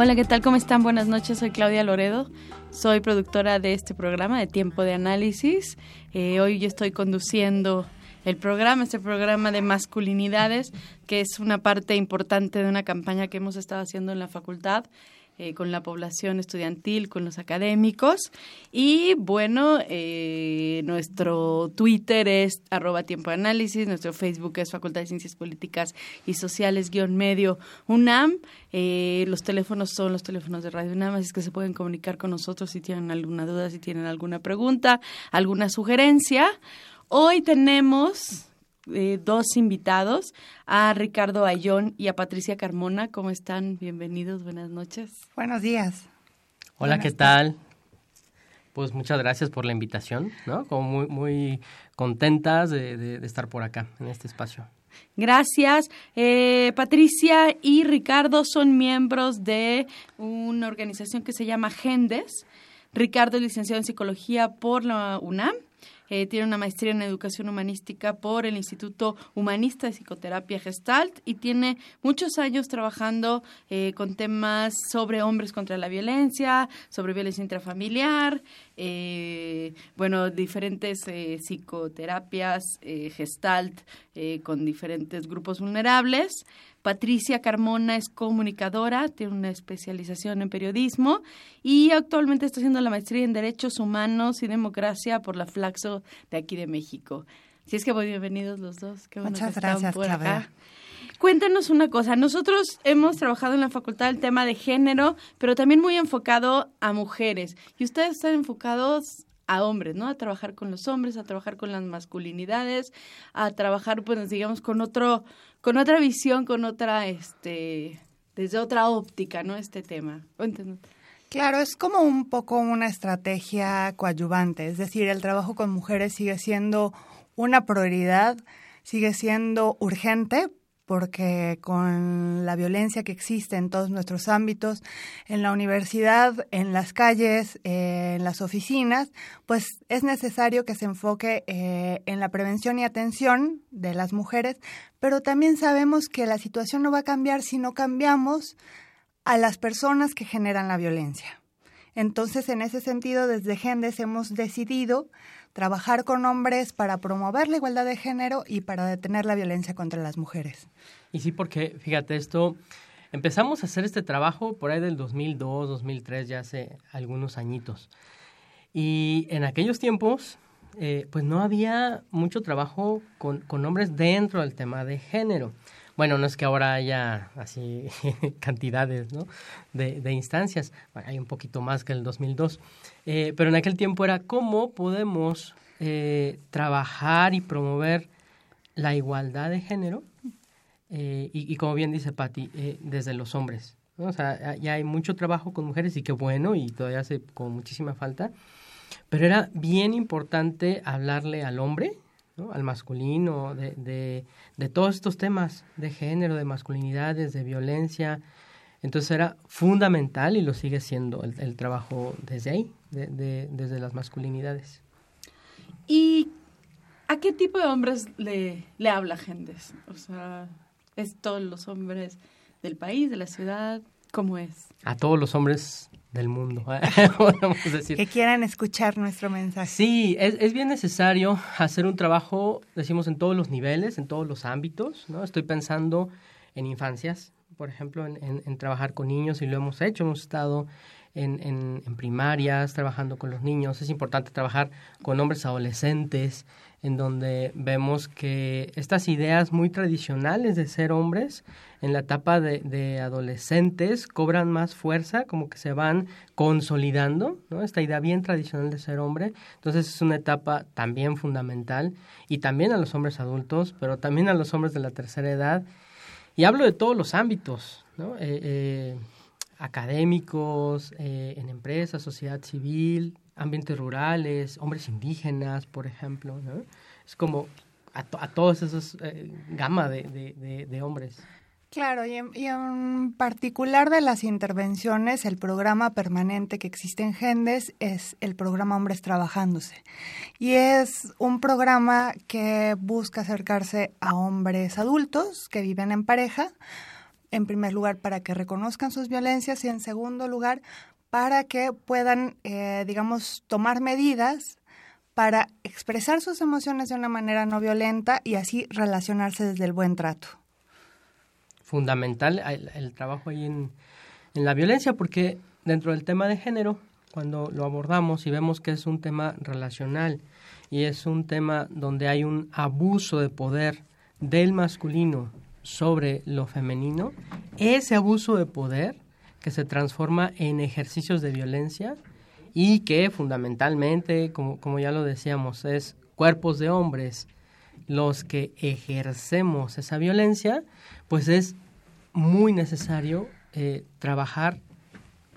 Hola, ¿qué tal? ¿Cómo están? Buenas noches, soy Claudia Loredo, soy productora de este programa de Tiempo de Análisis. Eh, hoy yo estoy conduciendo el programa, este programa de masculinidades, que es una parte importante de una campaña que hemos estado haciendo en la facultad eh, con la población estudiantil, con los académicos. Y bueno, eh, nuestro Twitter es arroba tiempo nuestro Facebook es Facultad de Ciencias Políticas y Sociales guion medio UNAM. Eh, los teléfonos son los teléfonos de Radio UNAM, así que se pueden comunicar con nosotros si tienen alguna duda, si tienen alguna pregunta, alguna sugerencia. Hoy tenemos eh, dos invitados, a Ricardo Ayón y a Patricia Carmona. ¿Cómo están? Bienvenidos, buenas noches. Buenos días. Hola, ¿qué tal? Pues muchas gracias por la invitación, ¿no? Como muy, muy contentas de, estar por acá, en este espacio. Gracias. Eh, Patricia y Ricardo son miembros de una organización que se llama GENDES. Ricardo es licenciado en psicología por la UNAM eh, tiene una maestría en educación humanística por el Instituto Humanista de Psicoterapia Gestalt y tiene muchos años trabajando eh, con temas sobre hombres contra la violencia, sobre violencia intrafamiliar, eh, bueno, diferentes psicoterapias Gestalt con diferentes grupos vulnerables. Patricia Carmona es comunicadora, tiene una especialización en periodismo y actualmente está haciendo la maestría en Derechos Humanos y Democracia por la Flaxo de aquí de México. Si es que muy bienvenidos los dos. Muchas gracias, por Cuéntanos una cosa. Nosotros hemos trabajado en la facultad el tema de género, pero también muy enfocado a mujeres. Y ustedes están enfocados a hombres, ¿no? A trabajar con los hombres, a trabajar con las masculinidades, a trabajar, pues, digamos, con otro, con otra visión, con otra, este, desde otra óptica, ¿no? Este tema. Claro, es como un poco una estrategia coadyuvante, es decir, el trabajo con mujeres sigue siendo una prioridad, sigue siendo urgente porque con la violencia que existe en todos nuestros ámbitos, en la universidad, en las calles, eh, en las oficinas, pues es necesario que se enfoque eh, en la prevención y atención de las mujeres, pero también sabemos que la situación no va a cambiar si no cambiamos a las personas que generan la violencia. Entonces, en ese sentido, desde Gendes hemos decidido trabajar con hombres para promover la igualdad de género y para detener la violencia contra las mujeres. Y sí, porque fíjate, esto empezamos a hacer este trabajo por ahí del 2002, 2003, ya hace algunos añitos. Y en aquellos tiempos, eh, pues no había mucho trabajo con, con hombres dentro del tema de género. Bueno, no es que ahora haya así cantidades ¿no? de, instancias, hay un poquito más que el 2002, eh, pero en aquel tiempo era cómo podemos eh, trabajar y promover la igualdad de género eh, y, como bien dice Patti, desde los hombres. O sea, ya hay mucho trabajo con mujeres y qué bueno y todavía hace con muchísima falta, pero era bien importante hablarle al hombre al masculino, de, de, de, todos estos temas de género, de masculinidades, de violencia. Entonces era fundamental y lo sigue siendo el, el trabajo desde ahí, de, desde las masculinidades. ¿Y a qué tipo de hombres le, le habla Gendes? O sea, ¿es todos los hombres del país, de la ciudad? ¿Cómo es? A todos los hombres del mundo, podemos decir. Que quieran escuchar nuestro mensaje. Sí, es, es, bien necesario hacer un trabajo, decimos, en todos los niveles, en todos los ámbitos, ¿no? Estoy pensando en infancias, por ejemplo, en, en, en trabajar con niños y lo hemos hecho, hemos estado en, en, primarias trabajando con los niños, es importante trabajar con hombres adolescentes, en donde vemos que estas ideas muy tradicionales de ser hombres en la etapa de, adolescentes cobran más fuerza, como que se van consolidando, ¿no? Esta idea bien tradicional de ser hombre. Entonces es una etapa también fundamental y también a los hombres adultos, pero también a los hombres de la tercera edad. Y hablo de todos los ámbitos. Eh, eh, académicos, eh, en empresas, sociedad civil, ambientes rurales, hombres indígenas, por ejemplo. Es como a, to a todos esos eh, gama de, de, hombres. Claro, y en, y en, particular de las intervenciones, el programa permanente que existe en Gendes es el programa Hombres Trabajándose. Y es un programa que busca acercarse a hombres adultos que viven en pareja, en primer lugar para que reconozcan sus violencias y en segundo lugar para que puedan, eh, digamos, tomar medidas para expresar sus emociones de una manera no violenta y así relacionarse desde el buen trato. Fundamental el, el trabajo ahí en, en, la violencia, porque dentro del tema de género, cuando lo abordamos y vemos que es un tema relacional y es un tema donde hay un abuso de poder del masculino sobre lo femenino, ese abuso de poder que se transforma en ejercicios de violencia y que fundamentalmente, como, como ya lo decíamos, es cuerpos de hombres los que ejercemos esa violencia, pues es muy necesario eh, trabajar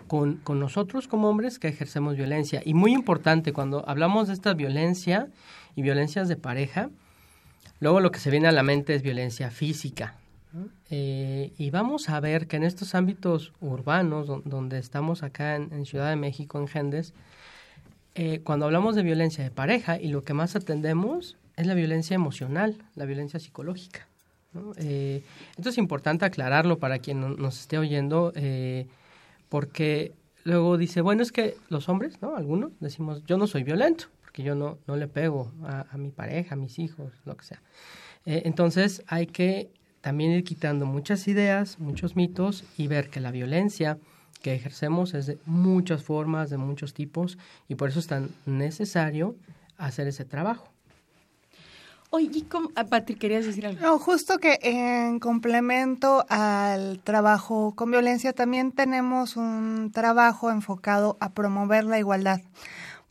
con, con, nosotros como hombres que ejercemos violencia. Y muy importante, cuando hablamos de esta violencia y violencias de pareja, luego lo que se viene a la mente es violencia física, eh, y vamos a ver que en estos ámbitos urbanos, donde estamos acá en, Ciudad de México, en Gendes, eh, cuando hablamos de violencia de pareja y lo que más atendemos es la violencia emocional, la violencia psicológica. ¿no? Eh, esto es importante aclararlo para quien nos esté oyendo, porque luego dice, bueno, es que los hombres, ¿no? Algunos decimos, yo no soy violento, porque yo no, no le pego a mi pareja, a mis hijos, lo que sea. entonces hay que también ir quitando muchas ideas, muchos mitos y ver que la violencia que ejercemos es de muchas formas, de muchos tipos y por eso es tan necesario hacer ese trabajo. Oye, ¿y cómo, ah, Patrick, querías decir algo? No, justo que en complemento al trabajo con violencia también tenemos un trabajo enfocado a promover la igualdad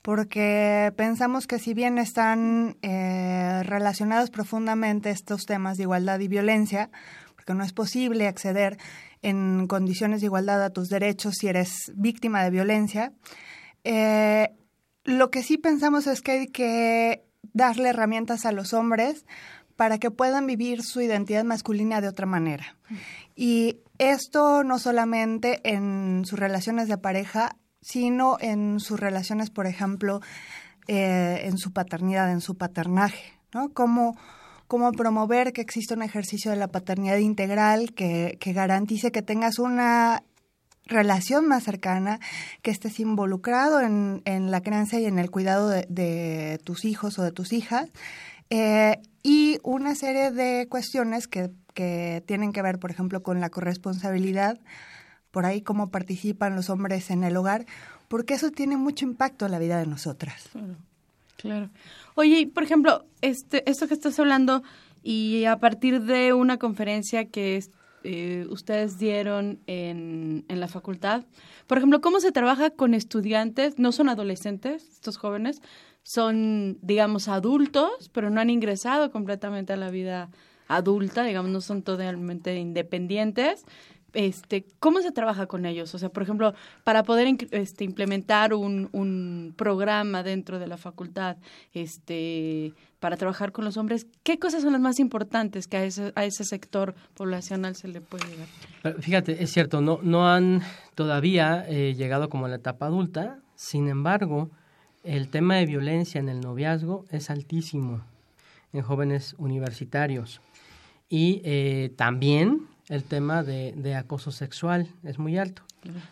porque pensamos que si bien están eh, relacionados profundamente estos temas de igualdad y violencia, porque no es posible acceder en condiciones de igualdad a tus derechos si eres víctima de violencia. Eh, lo que sí pensamos es que hay que darle herramientas a los hombres para que puedan vivir su identidad masculina de otra manera. Y esto no solamente en sus relaciones de pareja, sino en sus relaciones, por ejemplo, eh, en su paternidad, en su paternaje, ¿no? Cómo, cómo promover que exista un ejercicio de la paternidad integral que, que garantice que tengas una relación más cercana, que estés involucrado en, en la crianza y en el cuidado de, tus hijos o de tus hijas, eh, y una serie de cuestiones que, que tienen que ver, por ejemplo, con la corresponsabilidad, por ahí cómo participan los hombres en el hogar, porque eso tiene mucho impacto en la vida de nosotras. Claro. claro. Oye, por ejemplo, este, esto que estás hablando y a partir de una conferencia que eh, ustedes dieron en, en la facultad, por ejemplo, ¿cómo se trabaja con estudiantes? No son adolescentes, estos jóvenes, son, digamos, adultos, pero no han ingresado completamente a la vida adulta, digamos, no son totalmente independientes. Este, ¿Cómo se trabaja con ellos? O sea, por ejemplo, para poder este, implementar un, un programa dentro de la facultad, este, para trabajar con los hombres, ¿qué cosas son las más importantes que a ese, a ese sector poblacional se le puede llegar? Fíjate, es cierto, no, no han todavía eh, llegado como a la etapa adulta, sin embargo, el tema de violencia en el noviazgo es altísimo en jóvenes universitarios. Y eh, también el tema de, de, acoso sexual es muy alto.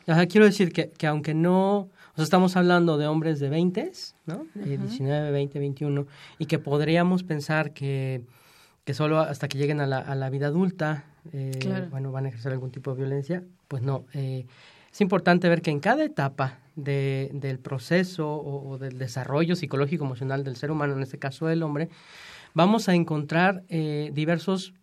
O sea, quiero decir que, que aunque no, o sea, estamos hablando de hombres de 20, ¿no? Eh, 19, 20, 21, y que podríamos pensar que, que solo hasta que lleguen a la, a la vida adulta, eh, claro. bueno, van a ejercer algún tipo de violencia, pues no. Eh, es importante ver que en cada etapa de, del proceso o, o, del desarrollo psicológico emocional del ser humano, en este caso del hombre, vamos a encontrar eh, diversos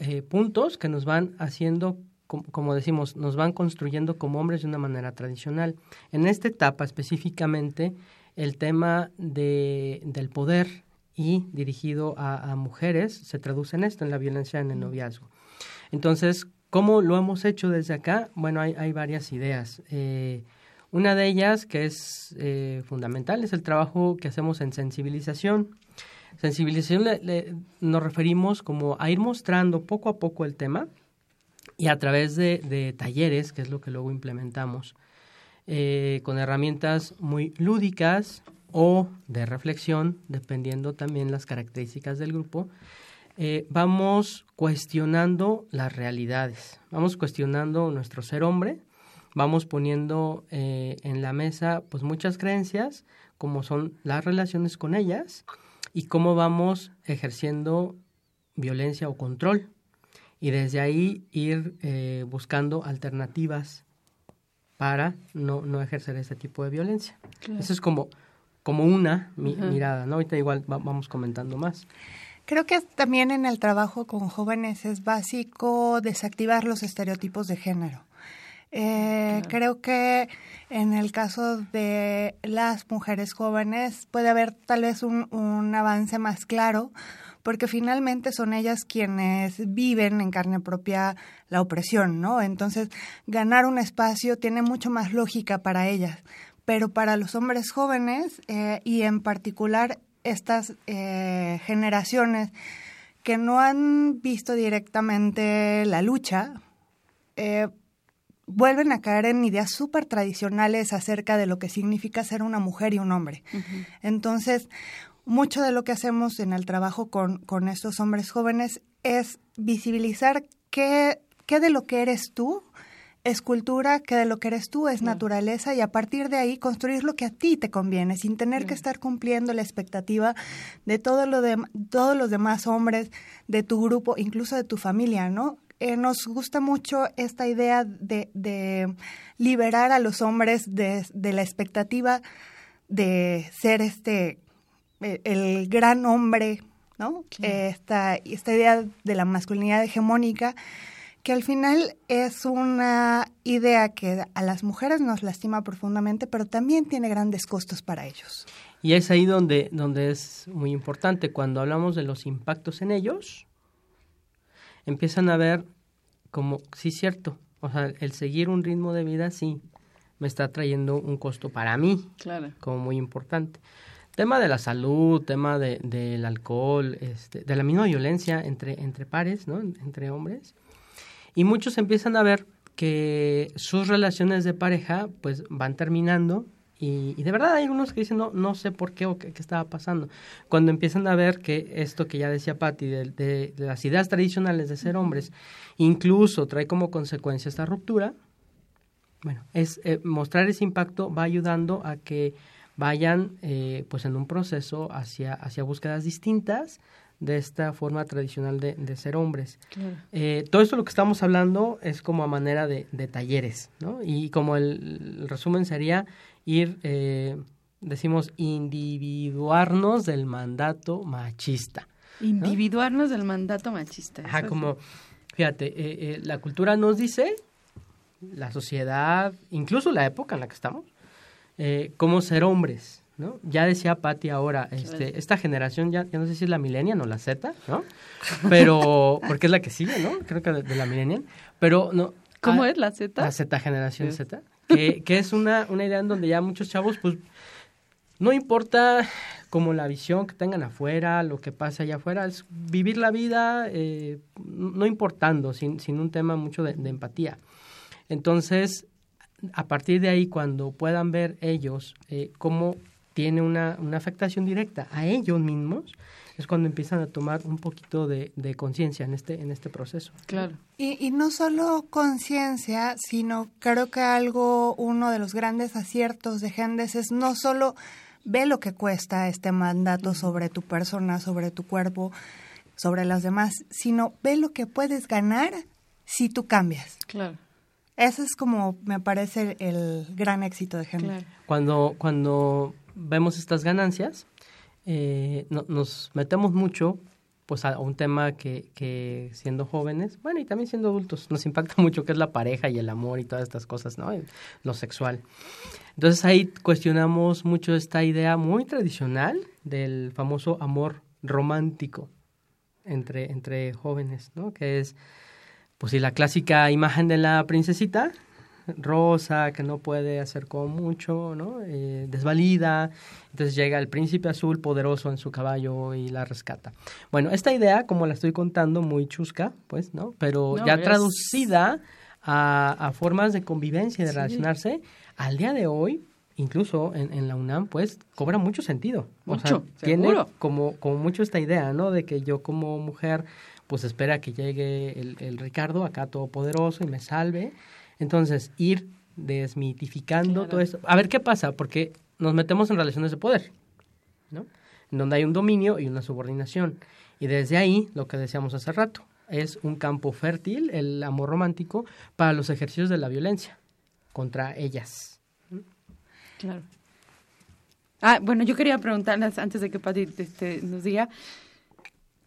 eh, puntos que nos van haciendo, como, como decimos, nos van construyendo como hombres de una manera tradicional. En esta etapa específicamente, el tema de, del poder y dirigido a, a mujeres se traduce en esto, en la violencia en el noviazgo. Entonces, ¿Cómo lo hemos hecho desde acá? Bueno, hay, hay varias ideas. Eh, una de ellas, que es eh, fundamental, es el trabajo que hacemos en sensibilización. Sensibilización le, nos referimos como a ir mostrando poco a poco el tema y a través de, de talleres, que es lo que luego implementamos, eh, con herramientas muy lúdicas o de reflexión, dependiendo también las características del grupo, eh, vamos cuestionando las realidades, vamos cuestionando nuestro ser hombre, vamos poniendo eh, en la mesa pues muchas creencias, como son las relaciones con ellas y cómo vamos ejerciendo violencia o control. Y desde ahí ir eh, buscando alternativas para no, no ejercer ese tipo de violencia. Claro. Eso es como, como una mi, uh -huh. mirada, ¿no? Ahorita igual va, vamos comentando más. Creo que también en el trabajo con jóvenes es básico desactivar los estereotipos de género. Eh, claro. Creo que en el caso de las mujeres jóvenes puede haber tal vez un, un, avance más claro, porque finalmente son ellas quienes viven en carne propia la opresión, ¿no? Entonces, ganar un espacio tiene mucho más lógica para ellas. Pero para los hombres jóvenes, eh, y en particular estas eh, generaciones que no han visto directamente la lucha, eh, vuelven a caer en ideas súper tradicionales acerca de lo que significa ser una mujer y un hombre. Uh -huh. Entonces, mucho de lo que hacemos en el trabajo con, con estos hombres jóvenes es visibilizar qué, qué de lo que eres tú es cultura, que de lo que eres tú es naturaleza y a partir de ahí construir lo que a ti te conviene, sin tener que estar cumpliendo la expectativa de, todo lo de todos los demás hombres de tu grupo, incluso de tu familia, ¿no? Eh, nos gusta mucho esta idea de, de liberar a los hombres de, de, la expectativa de ser este eh, el gran hombre, ¿no? Claro. Esta, esta idea de la masculinidad hegemónica que al final es una idea que a las mujeres nos lastima profundamente, pero también tiene grandes costos para ellos. Y es ahí donde, donde es muy importante, cuando hablamos de los impactos en ellos, empiezan a ver como, sí, cierto, o sea, el seguir un ritmo de vida, sí, me está trayendo un costo para mí, claro. como muy importante. Tema de la salud, tema de, del alcohol, este, de la misma violencia entre, entre pares, ¿no? entre hombres. Y muchos empiezan a ver que sus relaciones de pareja pues van terminando y, de verdad hay unos que dicen no, no sé por qué o qué, estaba pasando. Cuando empiezan a ver que esto que ya decía Patti, de, de, las ideas tradicionales de ser hombres, incluso trae como consecuencia esta ruptura, bueno, es eh, mostrar ese impacto va ayudando a que vayan eh, pues en un proceso hacia, hacia búsquedas distintas de esta forma tradicional de, de ser hombres. Eh, todo esto lo que estamos hablando es como a manera de, de talleres, ¿no? Y como el, resumen sería ir, eh, decimos, individuarnos del mandato machista. Individuarnos del mandato machista. Ajá, como, fíjate, la cultura nos dice, la sociedad, incluso la época en la que estamos, eh, cómo ser hombres, ¿no? Ya decía Patti ahora, este, esta generación, ya, ya no sé si es la millennial o la Z, ¿no? Pero, porque es la que sigue, ¿no? Creo que de, la millennial, pero no. ¿Cómo es la Z? La Z, generación Z, que, que es una, una idea en donde ya muchos chavos, pues, no importa como la visión que tengan afuera, lo que pasa allá afuera, es vivir la vida eh, no importando, sin, sin un tema mucho de, empatía. Entonces, a partir de ahí, cuando puedan ver ellos eh, cómo tiene una, una, afectación directa a ellos mismos, es cuando empiezan a tomar un poquito de, de conciencia en este, en este proceso. Claro. Y, y no solo conciencia, sino creo que algo, uno de los grandes aciertos de Gendes es no solo ve lo que cuesta este mandato sobre tu persona, sobre tu cuerpo, sobre las demás, sino ve lo que puedes ganar si tú cambias. Claro. Ese es como me parece el gran éxito de Henry. Cuando, cuando vemos estas ganancias, eh, nos metemos mucho pues a un tema que, que siendo jóvenes, bueno, y también siendo adultos, nos impacta mucho, que es la pareja y el amor y todas estas cosas, ¿no? Lo sexual. Entonces ahí cuestionamos mucho esta idea muy tradicional del famoso amor romántico entre, entre jóvenes, ¿no? Que es pues sí, la clásica imagen de la princesita, rosa, que no puede hacer como mucho, ¿no? Eh, desvalida. Entonces llega el príncipe azul poderoso en su caballo y la rescata. Bueno, esta idea, como la estoy contando, muy chusca, pues, ¿no? Pero ya traducida a, formas de convivencia y de relacionarse, al día de hoy, incluso en, en, la UNAM, pues cobra mucho sentido. Mucho, o sea, tiene como, como mucho esta idea, ¿no? De que yo como mujer pues espera que llegue el, el Ricardo acá todopoderoso y me salve. Entonces, ir desmitificando todo esto. A ver qué pasa, porque nos metemos en relaciones de poder, ¿no? En donde hay un dominio y una subordinación. Y desde ahí, lo que decíamos hace rato, es un campo fértil, el amor romántico, para los ejercicios de la violencia contra ellas. Claro. Ah, bueno, yo quería preguntarles antes de que Pati este, nos diga,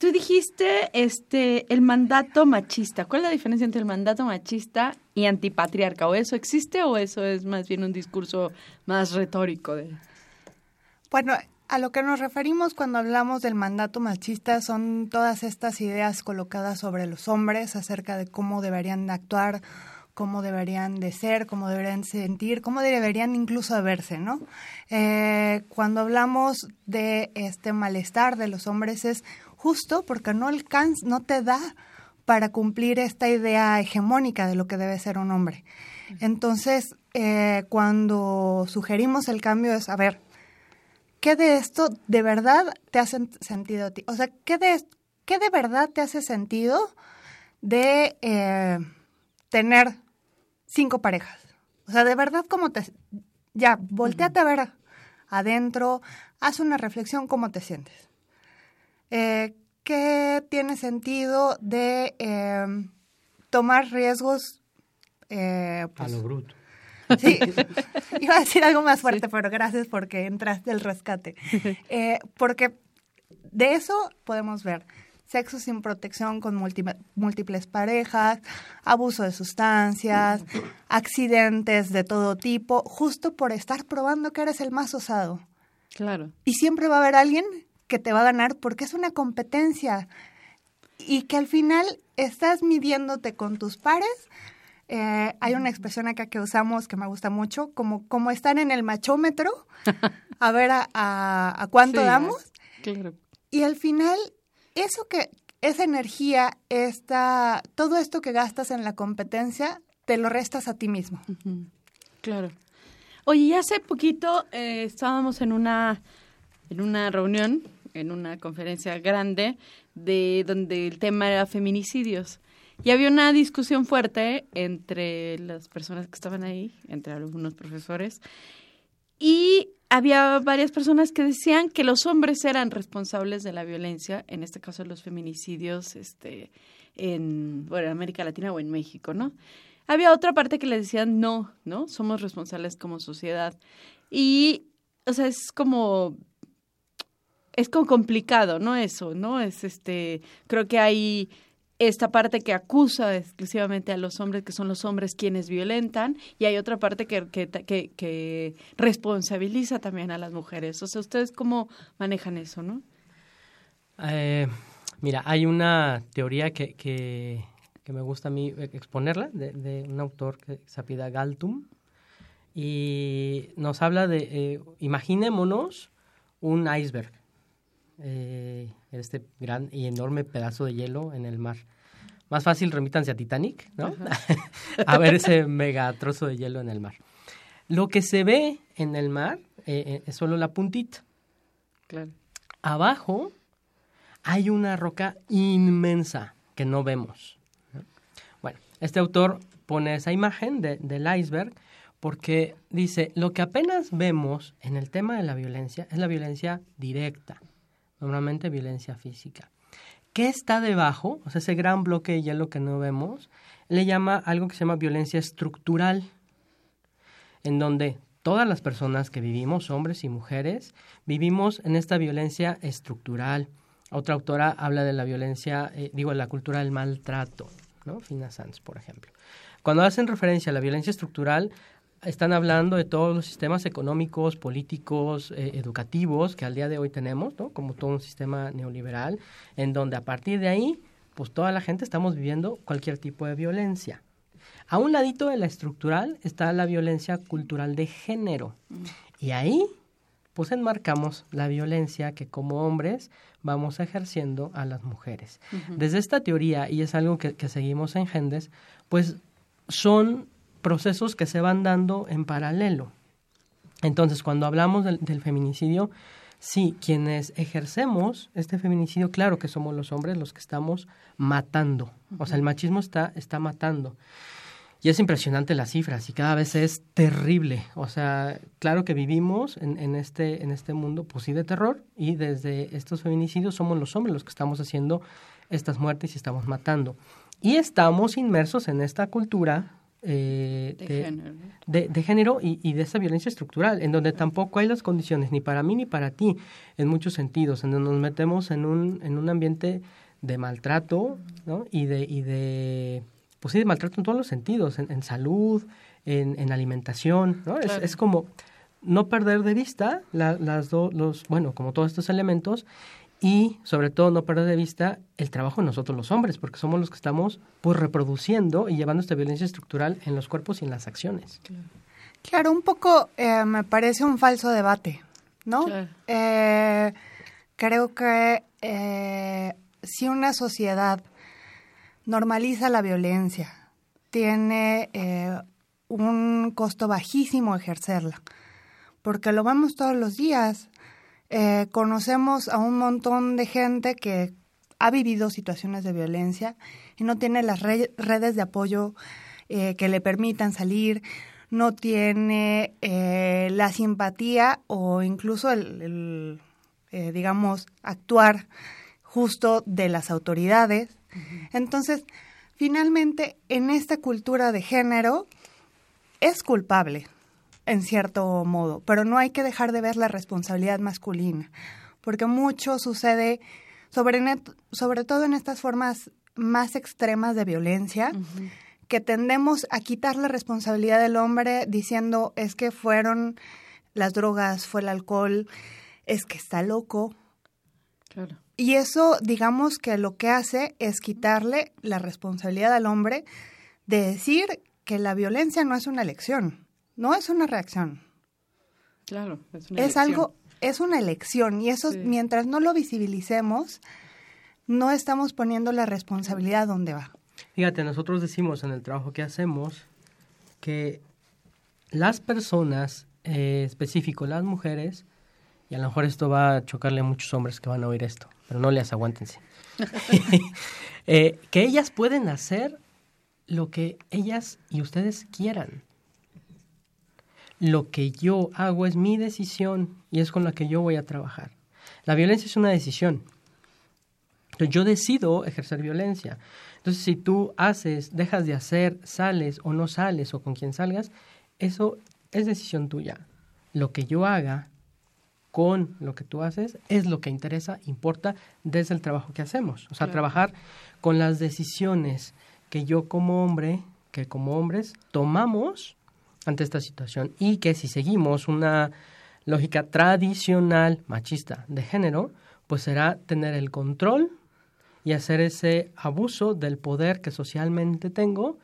Tú dijiste este el mandato machista. ¿Cuál es la diferencia entre el mandato machista y antipatriarca? ¿O eso existe o eso es más bien un discurso más retórico de Bueno, a lo que nos referimos cuando hablamos del mandato machista son todas estas ideas colocadas sobre los hombres acerca de cómo deberían actuar, cómo deberían de ser, cómo deberían sentir, cómo deberían incluso verse, ¿no? Eh, cuando hablamos de este malestar de los hombres es justo porque no alcanza, no te da para cumplir esta idea hegemónica de lo que debe ser un hombre. Entonces, eh, cuando sugerimos el cambio es, a ver, ¿qué de esto de verdad te hace sentido a ti? O sea, ¿qué de, qué de verdad te hace sentido de eh, tener cinco parejas? O sea, de verdad, ¿cómo te... Ya, volteate a ver adentro, haz una reflexión, ¿cómo te sientes? Eh, ¿qué tiene sentido de eh, tomar riesgos? Eh, pues, a lo bruto. Sí, iba a decir algo más fuerte, pero gracias porque entraste el rescate. Eh, porque de eso podemos ver sexo sin protección con múltiples parejas, abuso de sustancias, accidentes de todo tipo, justo por estar probando que eres el más osado. Claro. Y siempre va a haber alguien que te va a ganar porque es una competencia. y que al final estás midiéndote con tus pares. Eh, hay una expresión acá que usamos que me gusta mucho, como, como estar en el machómetro, a ver a, a, cuánto damos. Claro. Y al final, eso que, esa energía, esta, todo esto que gastas en la competencia, te lo restas a ti mismo. Claro. Oye, hace poquito eh, estábamos en una, en una reunión, en una conferencia grande, de donde el tema era feminicidios. Y había una discusión fuerte entre las personas que estaban ahí, entre algunos profesores, y había varias personas que decían que los hombres eran responsables de la violencia, en este caso los feminicidios este, en, bueno, en América Latina o en México, ¿no? Había otra parte que le decían no, ¿no? Somos responsables como sociedad. Y, o sea, es como es como complicado, ¿no? Eso, ¿no? Es este, creo que hay esta parte que acusa exclusivamente a los hombres, que son los hombres quienes violentan, y hay otra parte que, que, que, responsabiliza también a las mujeres. O sea, ¿ustedes cómo manejan eso, no? Eh, mira, hay una teoría que, que, me gusta a mí exponerla, de, un autor que se apida Galtum, y nos habla de, eh, imaginémonos un iceberg eh, este gran y enorme pedazo de hielo en el mar. Más fácil remítanse a Titanic, ¿no? a ver ese mega trozo de hielo en el mar. Lo que se ve en el mar eh, eh, es solo la puntita. Claro. Abajo hay una roca inmensa que no vemos. Bueno, este autor pone esa imagen del iceberg porque dice, lo que apenas vemos en el tema de la violencia es la violencia directa, normalmente violencia física. ¿Qué está debajo? O sea, ese gran bloque de hielo que no vemos, le llama algo que se llama violencia estructural, en donde todas las personas que vivimos, hombres y mujeres, vivimos en esta violencia estructural. Otra autora habla de la violencia, eh, digo, la cultura del maltrato, ¿no? Fina Sanz, por ejemplo. Cuando hacen referencia a la violencia estructural, están hablando de todos los sistemas económicos, políticos, eh, educativos que al día de hoy tenemos, ¿no? Como todo un sistema neoliberal, en donde a partir de ahí, pues toda la gente estamos viviendo cualquier tipo de violencia. A un ladito de la estructural está la violencia cultural de género. Y ahí, pues enmarcamos la violencia que como hombres vamos ejerciendo a las mujeres. Desde esta teoría, y es algo que, que seguimos en Gendes, pues son procesos que se van dando en paralelo. Entonces, cuando hablamos del, feminicidio, sí, quienes ejercemos este feminicidio, claro que somos los hombres los que estamos matando. O sea, el machismo está, está matando. Y es impresionante las cifras y cada vez es terrible. O sea, claro que vivimos en, en, este, en este mundo, pues sí, de terror y desde estos feminicidios somos los hombres los que estamos haciendo estas muertes y estamos matando. Y estamos inmersos en esta cultura eh, de, género, y, de esa violencia estructural, en donde tampoco hay las condiciones ni para mí ni para ti, en muchos sentidos, en donde nos metemos en un, en un ambiente de maltrato ¿no? y, de, y de, pues sí, de maltrato en todos los sentidos, en, salud, en, en, alimentación, ¿no? Es, es, como no perder de vista las dos, los, bueno, como todos estos elementos y sobre todo no perder de vista el trabajo de nosotros los hombres, porque somos los que estamos pues reproduciendo y llevando esta violencia estructural en los cuerpos y en las acciones. Claro, un poco eh, me parece un falso debate, ¿no? Eh, creo que eh, si una sociedad normaliza la violencia, tiene un costo bajísimo ejercerla, porque lo vemos todos los días eh, conocemos a un montón de gente que ha vivido situaciones de violencia y no tiene las redes de apoyo eh, que le permitan salir, no tiene eh, la simpatía o incluso el, digamos, actuar justo de las autoridades. Entonces, finalmente, en esta cultura de género, es culpable en cierto modo, pero no hay que dejar de ver la responsabilidad masculina, porque mucho sucede, sobre, sobre todo en estas formas más extremas de violencia, que tendemos a quitar la responsabilidad del hombre diciendo es que fueron las drogas, fue el alcohol, es que está loco. Claro. Y eso, digamos que lo que hace es quitarle la responsabilidad al hombre de decir que la violencia no es una elección, no es una reacción. Claro, es una Es algo, es una elección y eso, mientras no lo visibilicemos, no estamos poniendo la responsabilidad donde va. Fíjate, nosotros decimos en el trabajo que hacemos que las personas, eh, específico las mujeres, y a lo mejor esto va a chocarle a muchos hombres que van a oír esto, pero no les aguántense, eh, que ellas pueden hacer lo que ellas y ustedes quieran. Lo que yo hago es mi decisión y es con la que yo voy a trabajar. La violencia es una decisión. Entonces yo decido ejercer violencia. Entonces si tú haces, dejas de hacer, sales o no sales o con quien salgas, eso es decisión tuya. Lo que yo haga con lo que tú haces es lo que interesa, importa desde el trabajo que hacemos. O sea, trabajar con las decisiones que yo como hombre, que como hombres tomamos ante esta situación y que si seguimos una lógica tradicional machista de género, pues será tener el control y hacer ese abuso del poder que socialmente tengo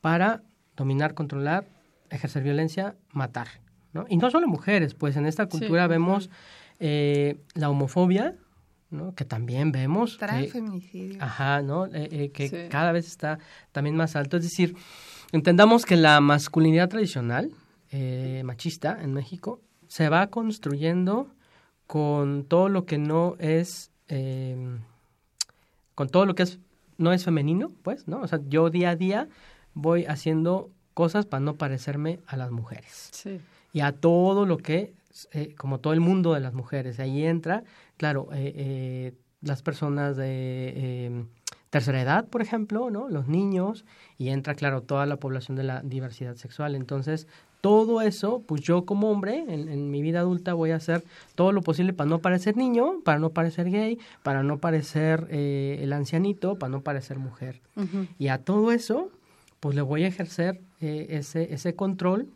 para dominar, controlar, ejercer violencia, matar. ¿no? Y no solo mujeres, pues en esta cultura vemos eh, la homofobia, ¿no? que también vemos. Trae feminicidio. Ajá, ¿no? Eh, eh, que cada vez está también más alto. Es decir, entendamos que la masculinidad tradicional, machista en México, se va construyendo con todo lo que no es con todo lo que es no es femenino, pues, ¿no? O sea, yo día a día voy haciendo cosas para no parecerme a las mujeres. Sí. Y a todo lo que, eh, como todo el mundo de las mujeres. Ahí entra, claro, eh, eh, las personas de em, tercera edad, por ejemplo, ¿no? Los niños, y entra, claro, toda la población de la diversidad sexual. Entonces, todo eso, pues yo como hombre, en, mi vida adulta voy a hacer todo lo posible para no parecer niño, para no parecer gay, para no parecer eh, el ancianito, para no parecer mujer. Y a todo eso, pues le voy a ejercer eh, ese, ese control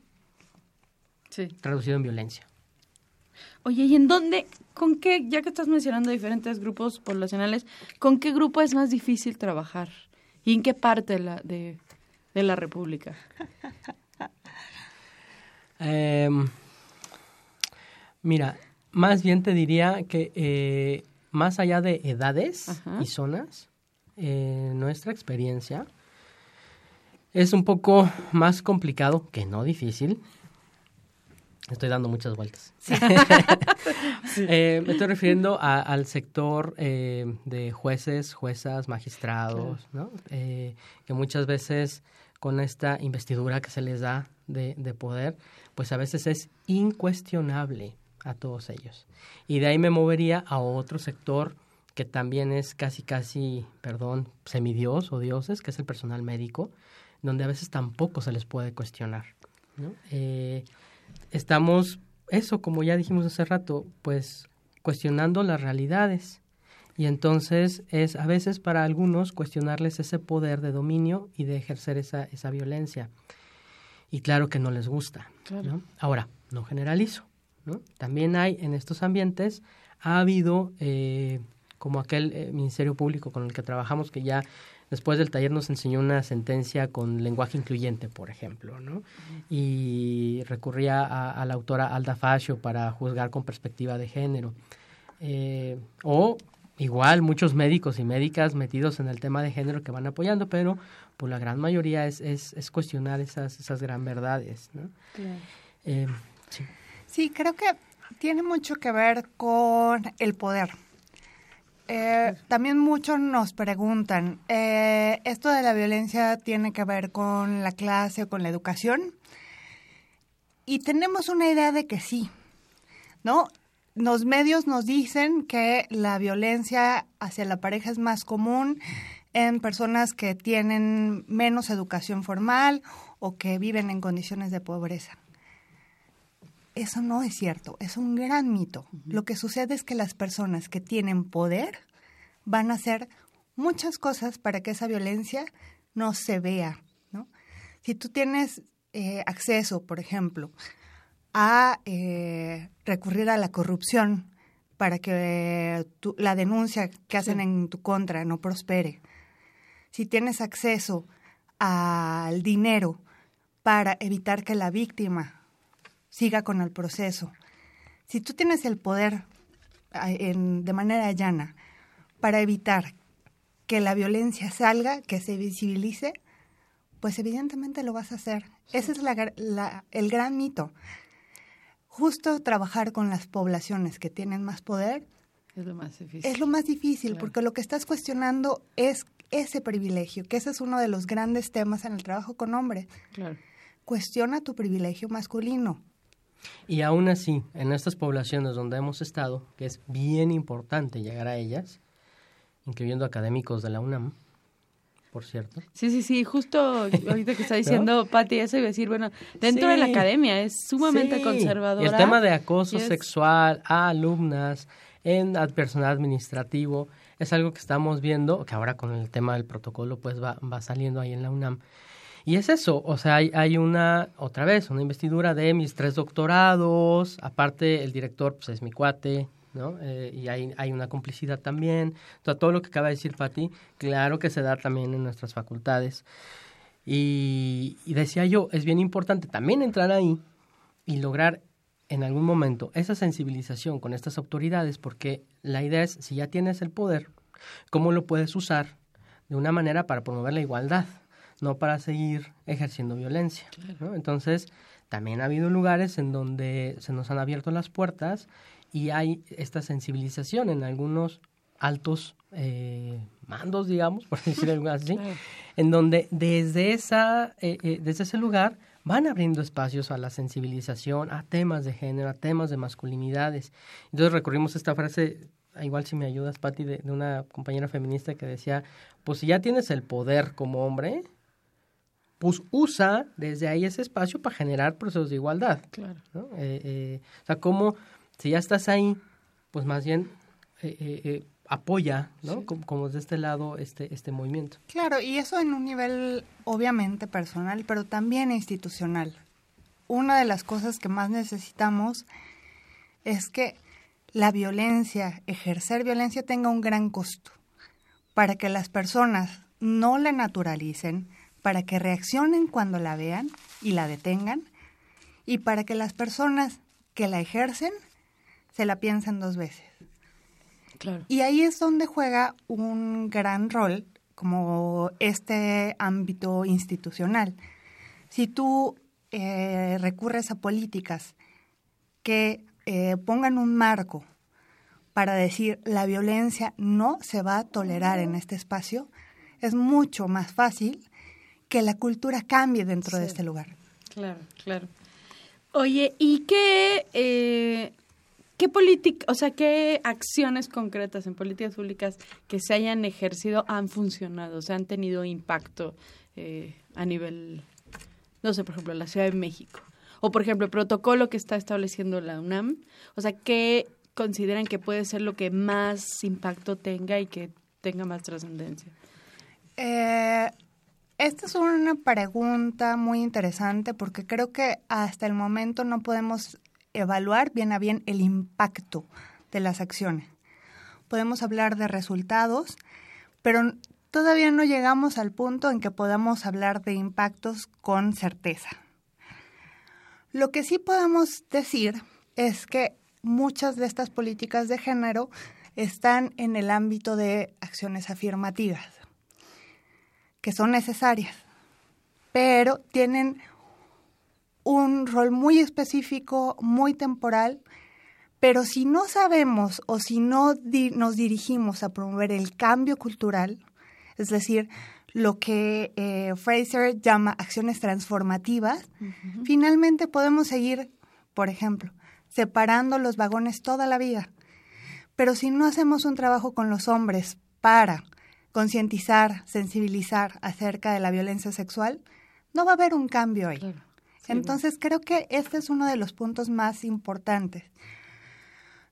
traducido en violencia. Oye, ¿y en dónde, con qué, ya que estás mencionando diferentes grupos poblacionales, con qué grupo es más difícil trabajar? ¿Y en qué parte de la, de, de la República? Eh, mira, más bien te diría que eh, más allá de edades y zonas, eh, nuestra experiencia es un poco más complicado, que no difícil. Estoy dando muchas vueltas. Eh, me estoy refiriendo al sector eh, de jueces, juezas, magistrados, ¿no? que muchas veces con esta investidura que se les da de, de poder, pues a veces es incuestionable a todos ellos. Y de ahí me movería a otro sector que también es casi, casi, perdón, semidios o dioses, que es el personal médico, donde a veces tampoco se les puede cuestionar. Eh, estamos, eso como ya dijimos hace rato, pues cuestionando las realidades. Y entonces es a veces para algunos cuestionarles ese poder de dominio y de ejercer esa, esa violencia y claro que no les gusta. Ahora, no generalizo. ¿no? También hay en estos ambientes, ha habido, eh, como aquel eh, Ministerio Público con el que trabajamos, que ya después del taller nos enseñó una sentencia con lenguaje incluyente, por ejemplo, ¿no? Y recurría a, la autora Alda Fascio para juzgar con perspectiva de género. Eh, o igual muchos médicos y médicas metidos en el tema de género que van apoyando, pero pues la gran mayoría es, es, es cuestionar esas, esas gran verdades. ¿no? Eh, sí. sí, creo que tiene mucho que ver con el poder. Eh, también muchos nos preguntan, eh, ¿esto de la violencia tiene que ver con la clase o con la educación? Y tenemos una idea de que sí, ¿no? Los medios nos dicen que la violencia hacia la pareja es más común en personas que tienen menos educación formal o que viven en condiciones de pobreza. Eso no es cierto, es un gran mito. Lo que sucede es que las personas que tienen poder van a hacer muchas cosas para que esa violencia no se vea. ¿no? Si tú tienes eh, acceso, por ejemplo, a eh, recurrir a la corrupción para que la denuncia que hacen en tu contra no prospere, si tienes acceso al dinero para evitar que la víctima siga con el proceso, si tú tienes el poder de manera llana para evitar que la violencia salga, que se visibilice, pues evidentemente lo vas a hacer. Ese es el gran mito. Justo trabajar con las poblaciones que tienen más poder es lo más difícil. Es lo más difícil, porque lo que estás cuestionando es ese privilegio, que ese es uno de los grandes temas en el trabajo con hombres. Claro. Cuestiona tu privilegio masculino. Y aún así, en estas poblaciones donde hemos estado, que es bien importante llegar a ellas, incluyendo académicos de la UNAM, por cierto. Sí, sí, sí, justo ahorita que está diciendo Patti eso iba a decir, bueno, dentro de la academia es sumamente conservadora. el tema de acoso sexual a alumnas, en personal administrativo, es algo que estamos viendo, que ahora con el tema del protocolo pues va, va saliendo ahí en la UNAM. Y es eso, o sea, hay, hay, una, otra vez, una investidura de mis tres doctorados, aparte el director pues es mi cuate, ¿no? Eh, y hay, hay una complicidad también. O todo lo que acaba de decir Patti, claro que se da también en nuestras facultades. Y decía yo, es bien importante también entrar ahí y lograr en algún momento esa sensibilización con estas autoridades, porque la idea es, si ya tienes el poder, ¿cómo lo puedes usar de una manera para promover la igualdad? No para seguir ejerciendo violencia. Entonces, también ha habido lugares en donde se nos han abierto las puertas y hay esta sensibilización en algunos altos eh, mandos, digamos, por decir algo así, en donde desde, esa, eh, eh, desde ese lugar van abriendo espacios a la sensibilización, a temas de género, a temas de masculinidades. Entonces recurrimos a esta frase, igual si me ayudas, Patti, de, de una compañera feminista que decía, pues si ya tienes el poder como hombre, pues usa desde ahí ese espacio para generar procesos de igualdad. Claro. Eh, eh, o sea, como si ya estás ahí, pues más bien eh, apoya, ¿no? Como, de este lado este, este movimiento. Claro, y eso en un nivel obviamente personal, pero también institucional. Una de las cosas que más necesitamos es que la violencia, ejercer violencia tenga un gran costo para que las personas no la naturalicen, para que reaccionen cuando la vean y la detengan y para que las personas que la ejercen se la piensen dos veces. Y ahí es donde juega un gran rol como este ámbito institucional. Si tú eh, recurres a políticas que eh, pongan un marco para decir la violencia no se va a tolerar en este espacio, es mucho más fácil que la cultura cambie dentro de este lugar. Claro, claro. Oye, ¿y qué, eh, qué política, o sea, qué acciones concretas en políticas públicas que se hayan ejercido han funcionado, o sea, han tenido impacto eh, a nivel, no sé, por ejemplo, la Ciudad de México? O, por ejemplo, el protocolo que está estableciendo la UNAM, o sea, ¿qué consideran que puede ser lo que más impacto tenga y que tenga más trascendencia? Eh, esta es una pregunta muy interesante porque creo que hasta el momento no podemos evaluar bien a bien el impacto de las acciones. Podemos hablar de resultados, pero todavía no llegamos al punto en que podamos hablar de impactos con certeza. Lo que sí podemos decir es que muchas de estas políticas de género están en el ámbito de acciones afirmativas que son necesarias, pero tienen un rol muy específico, muy temporal, pero si no sabemos o si no nos dirigimos a promover el cambio cultural, es decir, lo que eh, Fraser llama acciones transformativas, finalmente podemos seguir, por ejemplo, separando los vagones toda la vida. Pero si no hacemos un trabajo con los hombres para concientizar, sensibilizar acerca de la violencia sexual, no va a haber un cambio ahí. Entonces creo que este es uno de los puntos más importantes.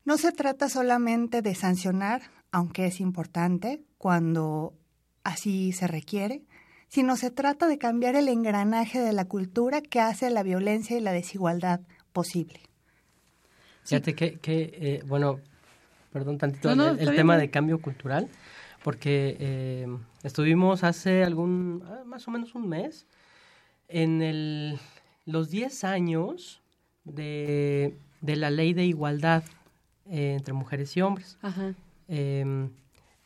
No se trata solamente de sancionar, aunque es importante cuando así se requiere, sino se trata de cambiar el engranaje de la cultura que hace la violencia y la desigualdad posible. Fíjate que, que eh, bueno, perdón tantito, el, tema de cambio cultural, porque eh, estuvimos hace algún, ah, más o menos un mes, en el, los 10 años de, de la ley de igualdad eh, entre mujeres y hombres. Em,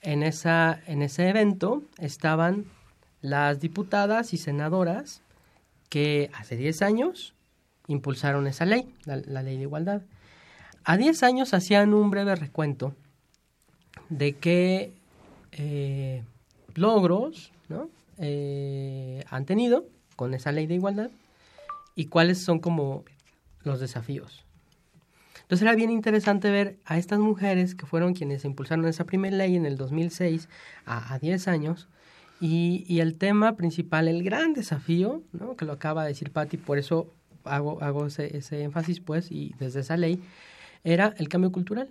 en, esa, en ese evento estaban las diputadas y senadoras que hace 10 años impulsaron esa ley, la, ley de igualdad. A 10 años hacían un breve recuento de qué eh, logros eh, han tenido con esa ley de igualdad y cuáles son como los desafíos. Entonces era bien interesante ver a estas mujeres que fueron quienes impulsaron esa primera ley en el 2006 a, a 10 años y, y, el tema principal, el gran desafío, ¿no? que lo acaba de decir Patti, por eso hago, hago ese, ese, énfasis, pues, y desde esa ley, era el cambio cultural.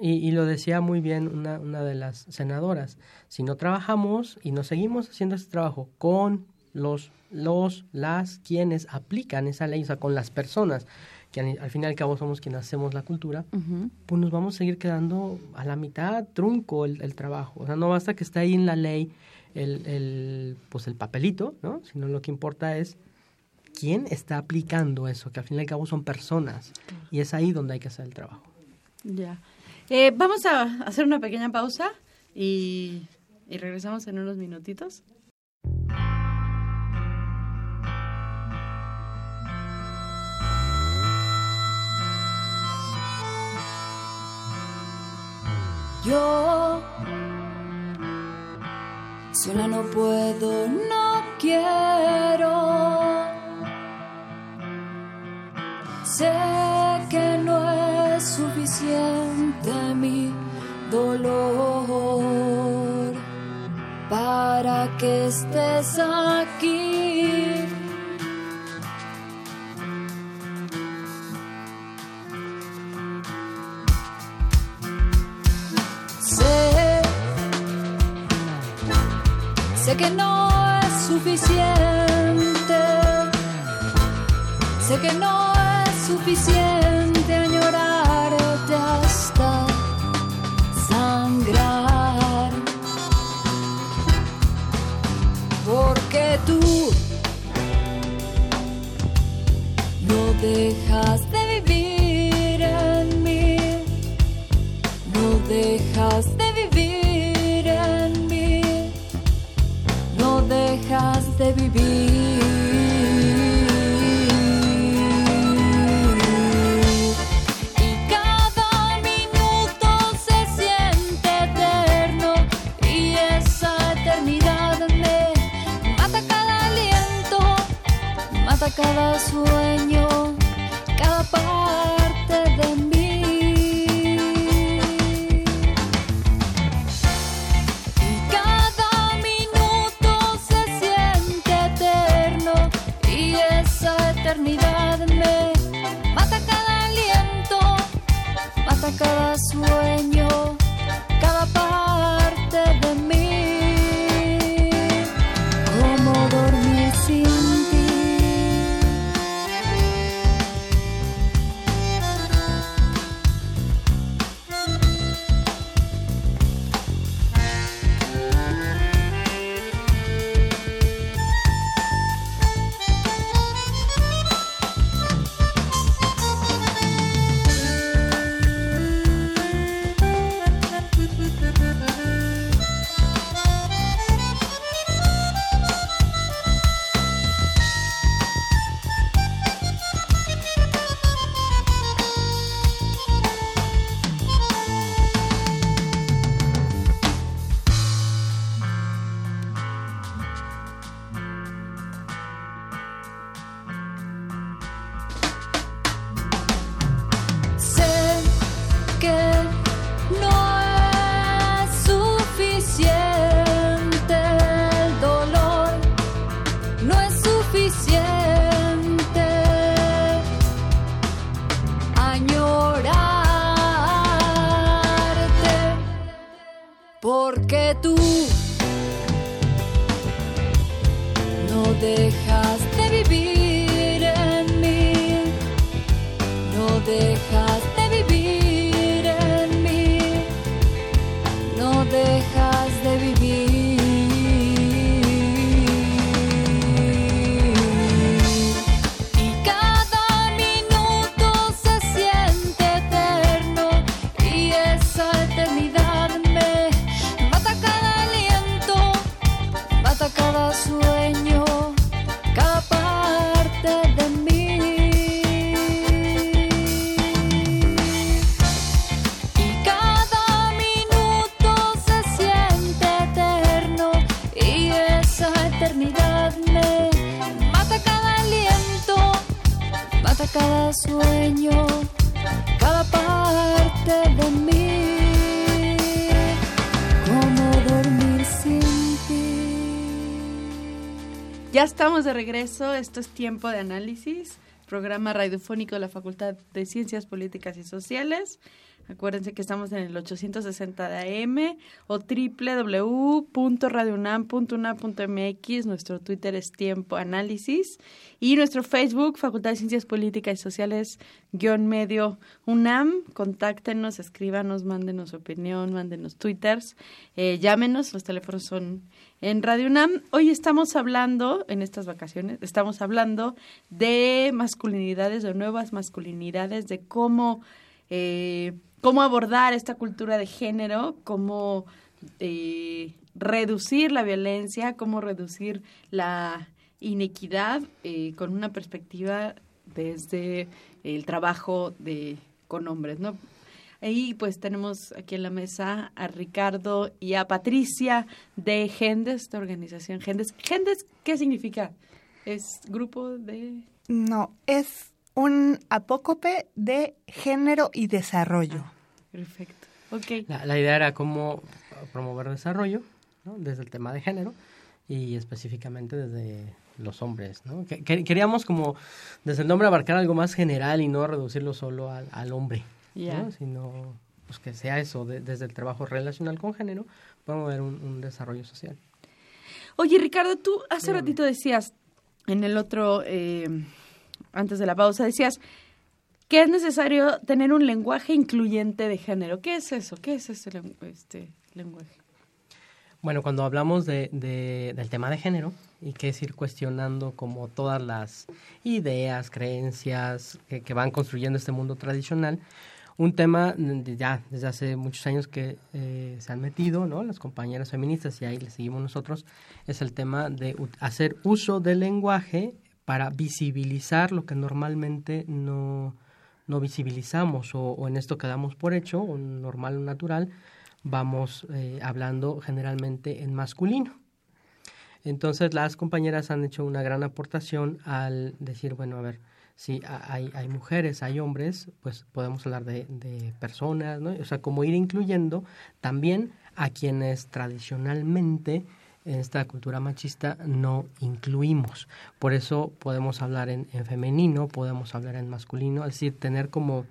Y, y, lo decía muy bien una, una de las senadoras, si no trabajamos y no seguimos haciendo ese trabajo con los, los, las, quienes aplican esa ley, o sea, con las personas, que al, fin y al cabo somos quienes hacemos la cultura, pues nos vamos a seguir quedando a la mitad, trunco el, el, trabajo. O sea, no basta que esté ahí en la ley el, el, pues el papelito, ¿no? Sino lo que importa es quién está aplicando eso, que al fin y al cabo son personas. Y es ahí donde hay que hacer el trabajo. Ya. Eh, vamos a hacer una pequeña pausa y, regresamos en unos minutitos. Yo Sola no puedo, no quiero. Es suficiente mi dolor para que estés aquí. Sé que no es suficiente. Sé que no es suficiente de. Ya estamos de regreso, esto es Tiempo de Análisis, programa radiofónico de la Facultad de Ciencias Políticas y Sociales. Acuérdense que estamos en el 860 de AM o www.radiounam.unam.mx. Nuestro Twitter es Tiempo Análisis. Y nuestro Facebook, Facultad de Ciencias Políticas y Sociales, guion medio UNAM. Contáctenos, escríbanos, mándenos opinión, mándenos twitters. Eh, llámenos, los teléfonos son en Radio UNAM. Hoy estamos hablando, en estas vacaciones, estamos hablando de masculinidades, de nuevas masculinidades, de cómo... Eh, cómo abordar esta cultura de género, cómo eh, reducir la violencia, cómo reducir la inequidad eh, con una perspectiva desde el trabajo de con hombres, ¿no? Ahí pues tenemos aquí en la mesa a Ricardo y a Patricia de Gendes, de organización Gendes. Gendes, ¿qué significa? ¿Es grupo de...? No, es un apócope de género y desarrollo. Ah, perfecto. Okay. La, idea era cómo promover desarrollo ¿no? desde el tema de género y específicamente desde los hombres. ¿no? queríamos como desde el nombre abarcar algo más general y no reducirlo solo al, al hombre, ¿no? sino pues, que sea eso, desde el trabajo relacional con género, promover un, un desarrollo social. Oye, Ricardo, tú hace ratito decías en el otro... Eh, antes de la pausa, decías que es necesario tener un lenguaje incluyente de género. ¿Qué es eso? ¿Qué es ese este lenguaje? Bueno, cuando hablamos de, del tema de género y que es ir cuestionando como todas las ideas, creencias que, van construyendo este mundo tradicional, un tema ya desde hace muchos años que eh, se han metido, ¿no? Las compañeras feministas y ahí le seguimos nosotros, es el tema de hacer uso del lenguaje para visibilizar lo que normalmente no, no visibilizamos o, en esto quedamos por hecho, o normal o natural, vamos eh, hablando generalmente en masculino. Entonces las compañeras han hecho una gran aportación al decir, bueno, a ver, si hay, hay mujeres, hay hombres, pues podemos hablar de, de personas, ¿no? O sea, como ir incluyendo también a quienes tradicionalmente en esta cultura machista no incluimos. Por eso podemos hablar en, femenino, podemos hablar en masculino, es decir, tener como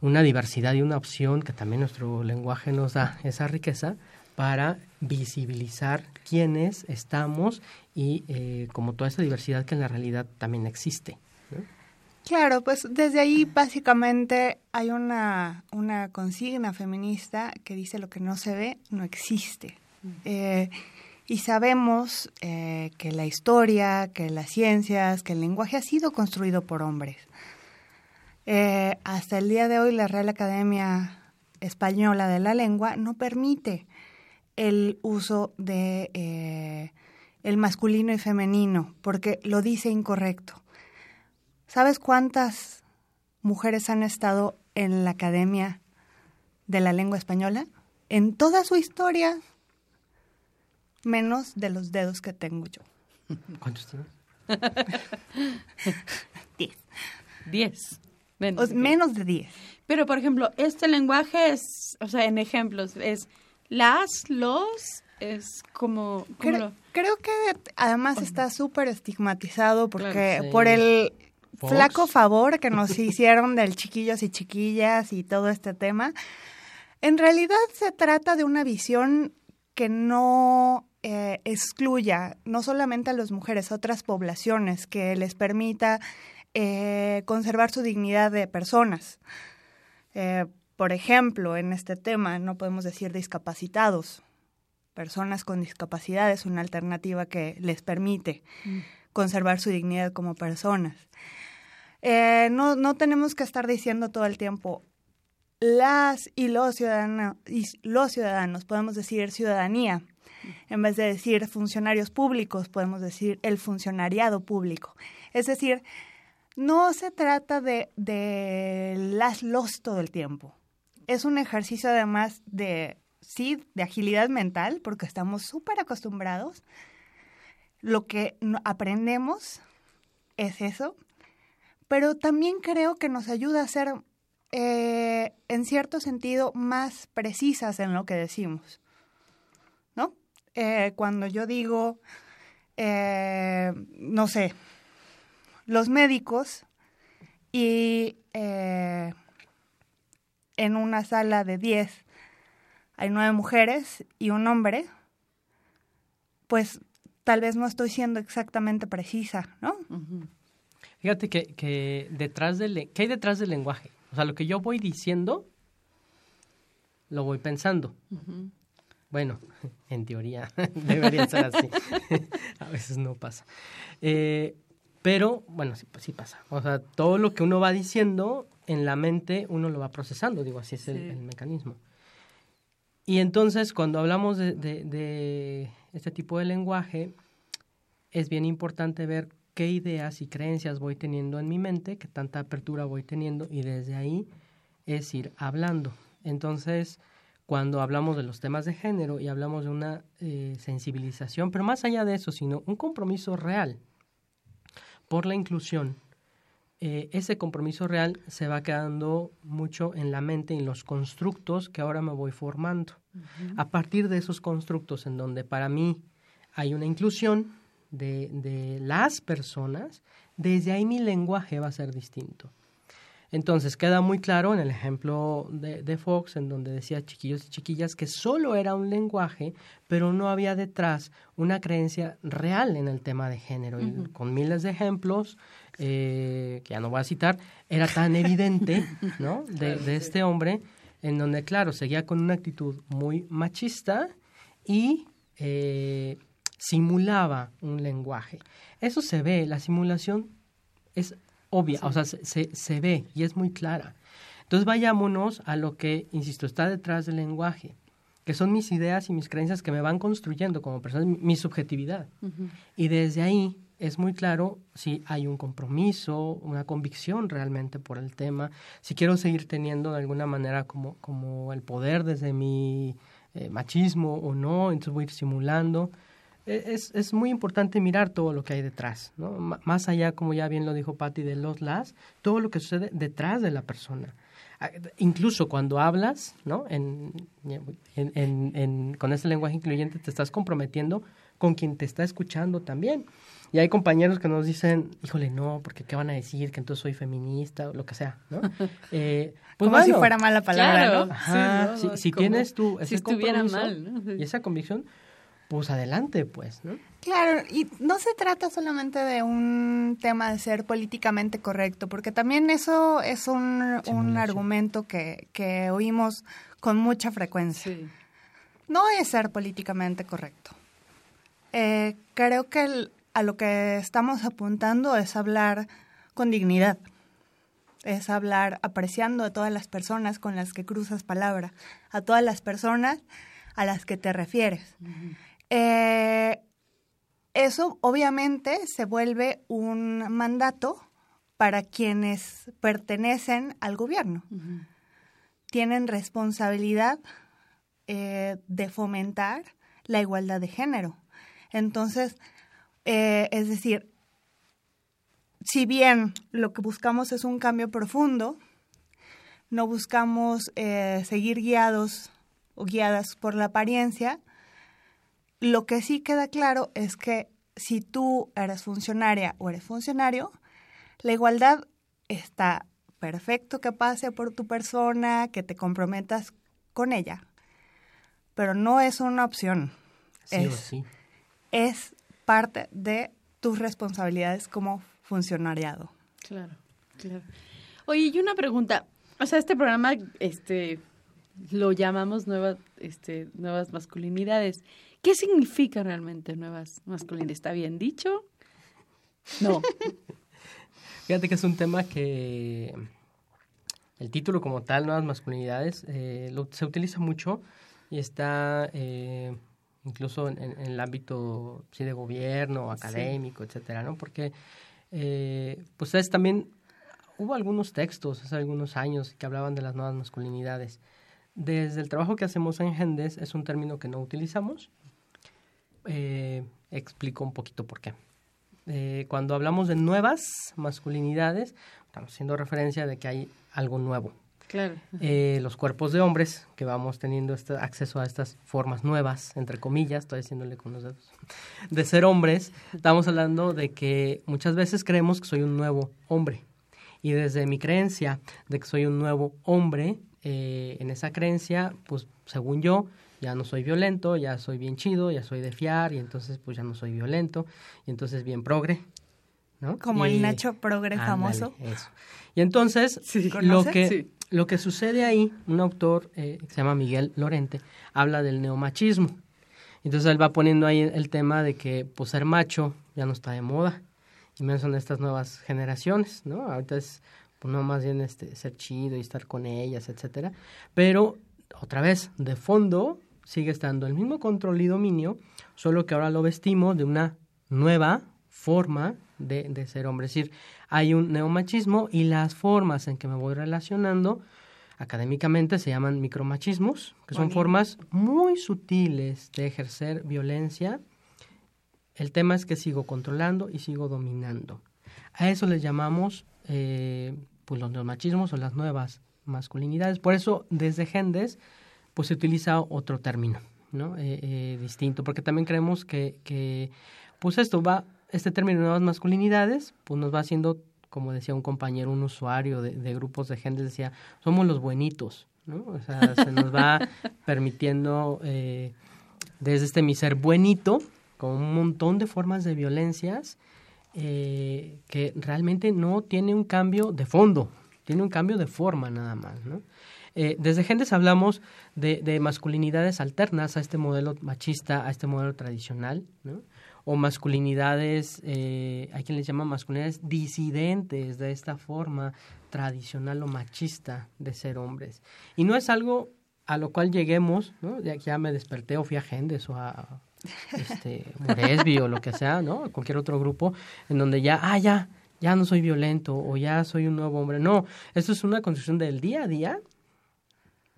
una diversidad y una opción que también nuestro lenguaje nos da esa riqueza para visibilizar quiénes estamos y eh, como toda esa diversidad que en la realidad también existe. Claro, pues desde ahí básicamente hay una, una consigna feminista que dice lo que no se ve no existe. Eh, y sabemos eh, que la historia, que las ciencias, que el lenguaje ha sido construido por hombres. Eh, hasta el día de hoy la Real Academia Española de la Lengua no permite el uso de eh, el masculino y femenino porque lo dice incorrecto. ¿Sabes cuántas mujeres han estado en la Academia de la Lengua Española? En toda su historia menos de los dedos que tengo yo. ¿Cuántos tienes? diez. Diez. Menos, de diez. Pero, por ejemplo, este lenguaje es, o sea, en ejemplos, es las, los, es como... Creo, creo, que además está súper estigmatizado porque por el flaco favor que nos hicieron del chiquillos y chiquillas y todo este tema. En realidad se trata de una visión que no eh, excluya no solamente a las mujeres, a otras poblaciones, que les permita eh, conservar su dignidad de personas. Eh, por ejemplo, en este tema no podemos decir discapacitados. Personas con discapacidad es una alternativa que les permite mm. conservar su dignidad como personas. no, no tenemos que estar diciendo todo el tiempo las y los ciudadanos, y los ciudadanos, podemos decir ciudadanía, en vez de decir funcionarios públicos, podemos decir el funcionariado público. Es decir, no se trata de, de las los todo el tiempo. Es un ejercicio además de, sí, de agilidad mental, porque estamos súper acostumbrados. Lo que aprendemos es eso, pero también creo que nos ayuda a ser, eh, en cierto sentido, más precisas en lo que decimos. Eh, cuando yo digo eh, no sé, los médicos y eh, en una sala de 10 hay nueve mujeres y un hombre, pues tal vez no estoy siendo exactamente precisa, ¿no? Fíjate que, que detrás del, ¿qué hay detrás del lenguaje? O sea, lo que yo voy diciendo, lo voy pensando. Bueno, en teoría debería ser así. a veces no pasa. Eh, pero, bueno, sí, sí, pasa. O sea, todo lo que uno va diciendo en la mente, uno lo va procesando. Digo, así es el, el mecanismo. Y entonces, cuando hablamos de, de, de este tipo de lenguaje, es bien importante ver qué ideas y creencias voy teniendo en mi mente, qué tanta apertura voy teniendo y desde ahí es ir hablando. Entonces, cuando hablamos de los temas de género y hablamos de una eh, sensibilización, pero más allá de eso, sino un compromiso real por la inclusión, eh, ese compromiso real se va quedando mucho en la mente y en los constructos que ahora me voy formando. Uh -huh. A partir de esos constructos en donde para mí hay una inclusión de, de las personas, desde ahí mi lenguaje va a ser distinto. Entonces queda muy claro en el ejemplo de, de, Fox, en donde decía chiquillos y chiquillas que solo era un lenguaje, pero no había detrás una creencia real en el tema de género. Uh -huh. Y con miles de ejemplos, eh, que ya no voy a citar, era tan evidente ¿no? de, de este hombre, en donde, claro, seguía con una actitud muy machista y eh, simulaba un lenguaje. Eso se ve, la simulación es obvia, sí. o sea, se, se, ve y es muy clara. Entonces vayámonos a lo que, insisto, está detrás del lenguaje, que son mis ideas y mis creencias que me van construyendo como persona, mi, subjetividad. Uh -huh. Y desde ahí es muy claro si hay un compromiso, una convicción realmente por el tema, si quiero seguir teniendo de alguna manera como, como el poder desde mi eh, machismo o no, entonces voy a ir simulando es, es muy importante mirar todo lo que hay detrás, ¿no? M más allá, como ya bien lo dijo Patti, de los las, todo lo que sucede detrás de la persona. Incluso cuando hablas, ¿no? En, en, en, en, con ese lenguaje incluyente te estás comprometiendo con quien te está escuchando también. Y hay compañeros que nos dicen, híjole, no, porque qué van a decir, que entonces soy feminista o lo que sea, ¿no? Eh, pues como bueno, si fuera mala palabra, claro, ¿no? Ajá, sí, ¿no? si, si tienes tú ese si estuviera mal, ¿no? y esa convicción, pues adelante, pues, ¿no? Claro, y no se trata solamente de un tema de ser políticamente correcto, porque también eso es un, un argumento que, que oímos con mucha frecuencia. Sí. No es ser políticamente correcto. Eh, creo que el, a lo que estamos apuntando es hablar con dignidad, es hablar apreciando a todas las personas con las que cruzas palabra, a todas las personas a las que te refieres. Uh -huh. Eh, eso obviamente se vuelve un mandato para quienes pertenecen al gobierno. Uh -huh. Tienen responsabilidad eh, de fomentar la igualdad de género. Entonces, eh, es decir, si bien lo que buscamos es un cambio profundo, no buscamos eh, seguir guiados o guiadas por la apariencia, lo que sí queda claro es que si tú eres funcionaria o eres funcionario, la igualdad está perfecto que pase por tu persona, que te comprometas con ella, pero no es una opción. Sí es, o sí. es parte de tus responsabilidades como funcionariado. Claro, claro. Oye, y una pregunta. O sea, este programa, este, lo llamamos nuevas, este, nuevas masculinidades. ¿Qué significa realmente nuevas masculinidades? ¿Está bien dicho? No. Fíjate que es un tema que el título como tal, nuevas masculinidades, eh, lo, se utiliza mucho y está eh, incluso en, en, el ámbito sí, de gobierno, académico, sí. etcétera, ¿no? Porque eh, pues es también hubo algunos textos hace algunos años que hablaban de las nuevas masculinidades. Desde el trabajo que hacemos en Gendes es un término que no utilizamos. Eh, explico un poquito por qué. Eh, cuando hablamos de nuevas masculinidades, estamos haciendo referencia de que hay algo nuevo. Claro. Eh, los cuerpos de hombres, que vamos teniendo este acceso a estas formas nuevas, entre comillas, estoy haciéndole con los dedos, de ser hombres, estamos hablando de que muchas veces creemos que soy un nuevo hombre. Y desde mi creencia de que soy un nuevo hombre, eh, en esa creencia, pues según yo, ya no soy violento, ya soy bien chido, ya soy de fiar, y entonces pues ya no soy violento, y entonces bien progre, ¿no? Como Y- el Nacho Progre ándale, famoso. eso. Y entonces, lo que, Sí. lo que sucede ahí, un autor eh, que se llama Miguel Lorente, habla del neomachismo. Entonces él va poniendo ahí el tema de que pues ser macho ya no está de moda. Y menos son estas nuevas generaciones, ¿no? Ahorita es pues no más bien este ser chido y estar con ellas, etcétera. Pero otra vez, de fondo sigue estando el mismo control y dominio, solo que ahora lo vestimos de una nueva forma de, de ser hombre. Es decir, hay un neomachismo y las formas en que me voy relacionando académicamente se llaman micromachismos, que son Bonito. formas muy sutiles de ejercer violencia. El tema es que sigo controlando y sigo dominando. A eso les llamamos eh, pues los neomachismos o las nuevas masculinidades. Por eso, desde Gendes, pues se utiliza otro término, ¿no? Eh, eh, distinto, porque también creemos que, que, pues esto va, este término nuevas masculinidades, pues nos va haciendo, como decía un compañero, un usuario de, de grupos de Gendes, decía, somos los buenitos, ¿no? O sea, se nos va permitiendo eh, desde este mi ser buenito, con un montón de formas de violencias, eh, que realmente no tiene un cambio de fondo, tiene un cambio de forma nada más, ¿no? Eh, desde Gendes hablamos de, de masculinidades alternas a este modelo machista, a este modelo tradicional, ¿no? O masculinidades, eh, hay quien les llama masculinidades disidentes de esta forma tradicional o machista de ser hombres. Y no es algo a lo cual lleguemos, ¿no? Ya, ya me desperté o fui a Gendes o a este, Moresby o lo que sea, ¿no? Cualquier otro grupo en donde ya, ah, ya, ya no soy violento o ya soy un nuevo hombre. No, esto es una construcción del día a día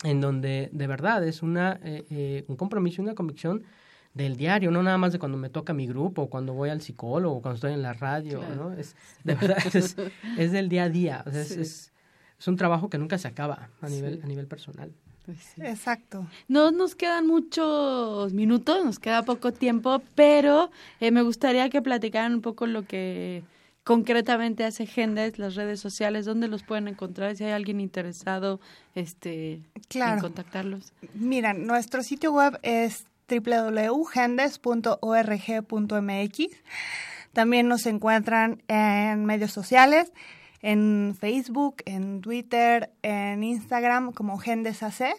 en donde de verdad es una, eh, eh, un compromiso y una convicción del diario, no nada más de cuando me toca mi grupo, o cuando voy al psicólogo, o cuando estoy en la radio, Claro. ¿no? Es, de verdad, es, es del día a día, o sea, es, Sí. es, es un trabajo que nunca se acaba a nivel, Sí. a nivel personal. Exacto. No nos quedan muchos minutos, nos queda poco tiempo, pero eh, me gustaría que platicaran un poco lo que concretamente hace Gendes, las redes sociales, dónde los pueden encontrar, si hay alguien interesado este, Claro. en contactarlos. Mira, nuestro sitio web es www.gendes.org.mx. También nos encuentran en medios sociales, en Facebook, en Twitter, en Instagram como Gendes AC.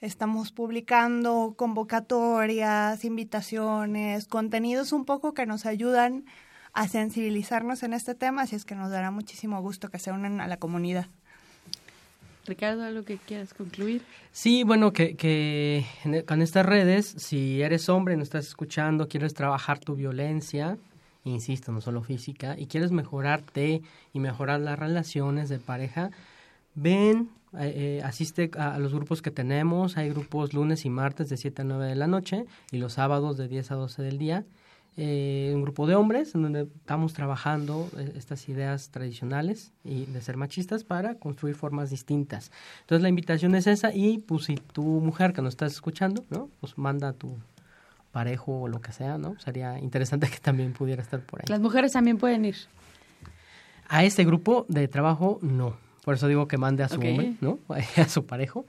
Estamos publicando convocatorias, invitaciones, contenidos un poco que nos ayudan a sensibilizarnos en este tema, así es que nos dará muchísimo gusto que se unan a la comunidad. Ricardo, ¿algo que quieras concluir? Sí, bueno, que, que en e- con estas redes, si eres hombre, nos estás escuchando, quieres trabajar tu violencia, insisto, no solo física, y quieres mejorarte y mejorar las relaciones de pareja, ven, eh, eh, asiste a, a los grupos que tenemos, hay grupos lunes y martes de 7 a 9 de la noche y los sábados de 10 a 12 del día. Eh, un grupo de hombres en donde estamos trabajando eh, estas ideas tradicionales y de ser machistas para construir formas distintas. Entonces la invitación es esa y pues si tu mujer que nos estás escuchando, ¿no? Pues manda a tu parejo o lo que sea, ¿no? Sería interesante que también pudiera estar por ahí. Las mujeres también pueden ir. A este grupo de trabajo no. Por eso digo que mande a su Ok. hombre, ¿no? A su parejo.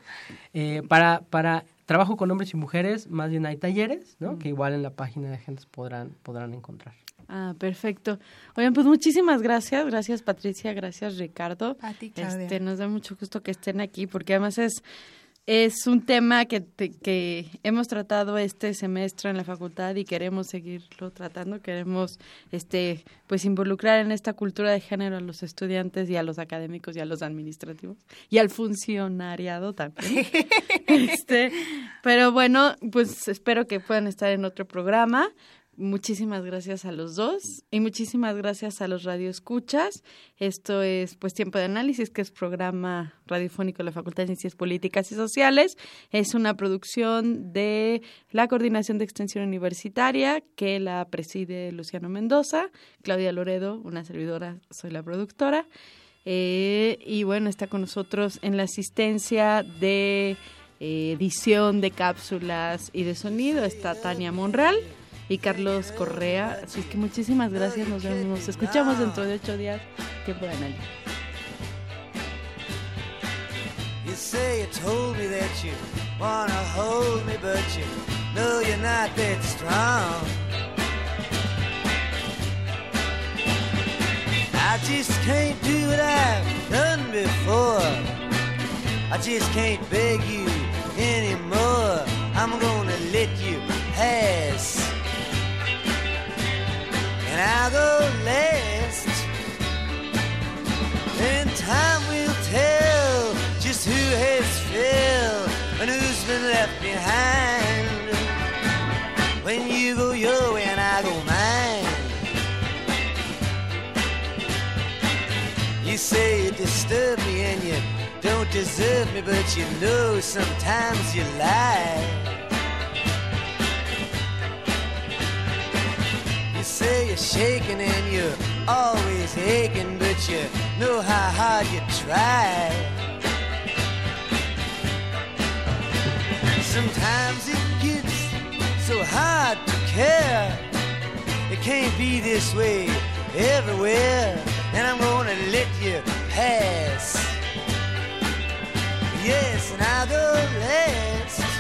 Eh, para, para trabajo con hombres y mujeres, más bien hay talleres, ¿no? Que igual en la página de Gentes podrán, podrán encontrar. Ah, perfecto. Oigan, pues muchísimas gracias. Gracias, Patricia. Gracias, Ricardo. A ti, Claudia. Este, nos da mucho gusto que estén aquí porque además es, es un tema que, que hemos tratado este semestre en la facultad y queremos seguirlo tratando. Queremos este, pues involucrar en esta cultura de género a los estudiantes y a los académicos y a los administrativos y al funcionariado también. este, pero bueno, pues espero que puedan estar en otro programa. Muchísimas gracias a los dos y muchísimas gracias a los radioescuchas. Esto es pues Tiempo de Análisis, que es programa radiofónico de la Facultad de Ciencias Políticas y Sociales. Es una producción de la Coordinación de Extensión Universitaria que la preside Luciano Mendoza, Claudia Loredo, una servidora, soy la productora. Eh, y bueno, está con nosotros en la asistencia de eh, edición de cápsulas y de sonido. Está Tania Monreal y Carlos Correa. Así que muchísimas gracias. Nos vemos, nos escuchamos dentro de ocho días. Tiempo de análisis. You say you told me that you wanna hold me, but you know you're not that strong. I just can't do what I've done before. I just can't beg you anymore. I'm gonna let you pass. And I'll go last. And time will tell just who has failed and who's been left behind. When you go your way and I go mine. You say you disturb me and you don't deserve me, but you know sometimes you lie. Say you're shaking and you're always aching, but you know how hard you try. Sometimes it gets so hard to care. It can't be this way everywhere, and I'm gonna let you pass. Yes, and I'll go last.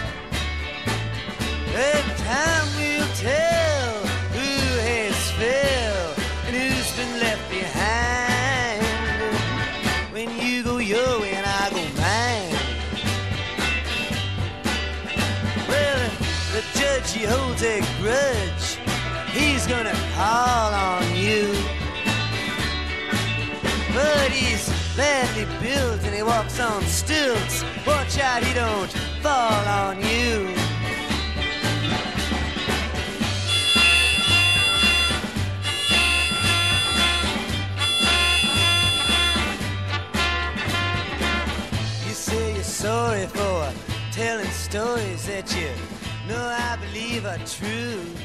He's gonna call on you. But he's badly built and he walks on stilts. Watch out he don't fall on you. You say you're sorry for telling stories that you know I believe are true.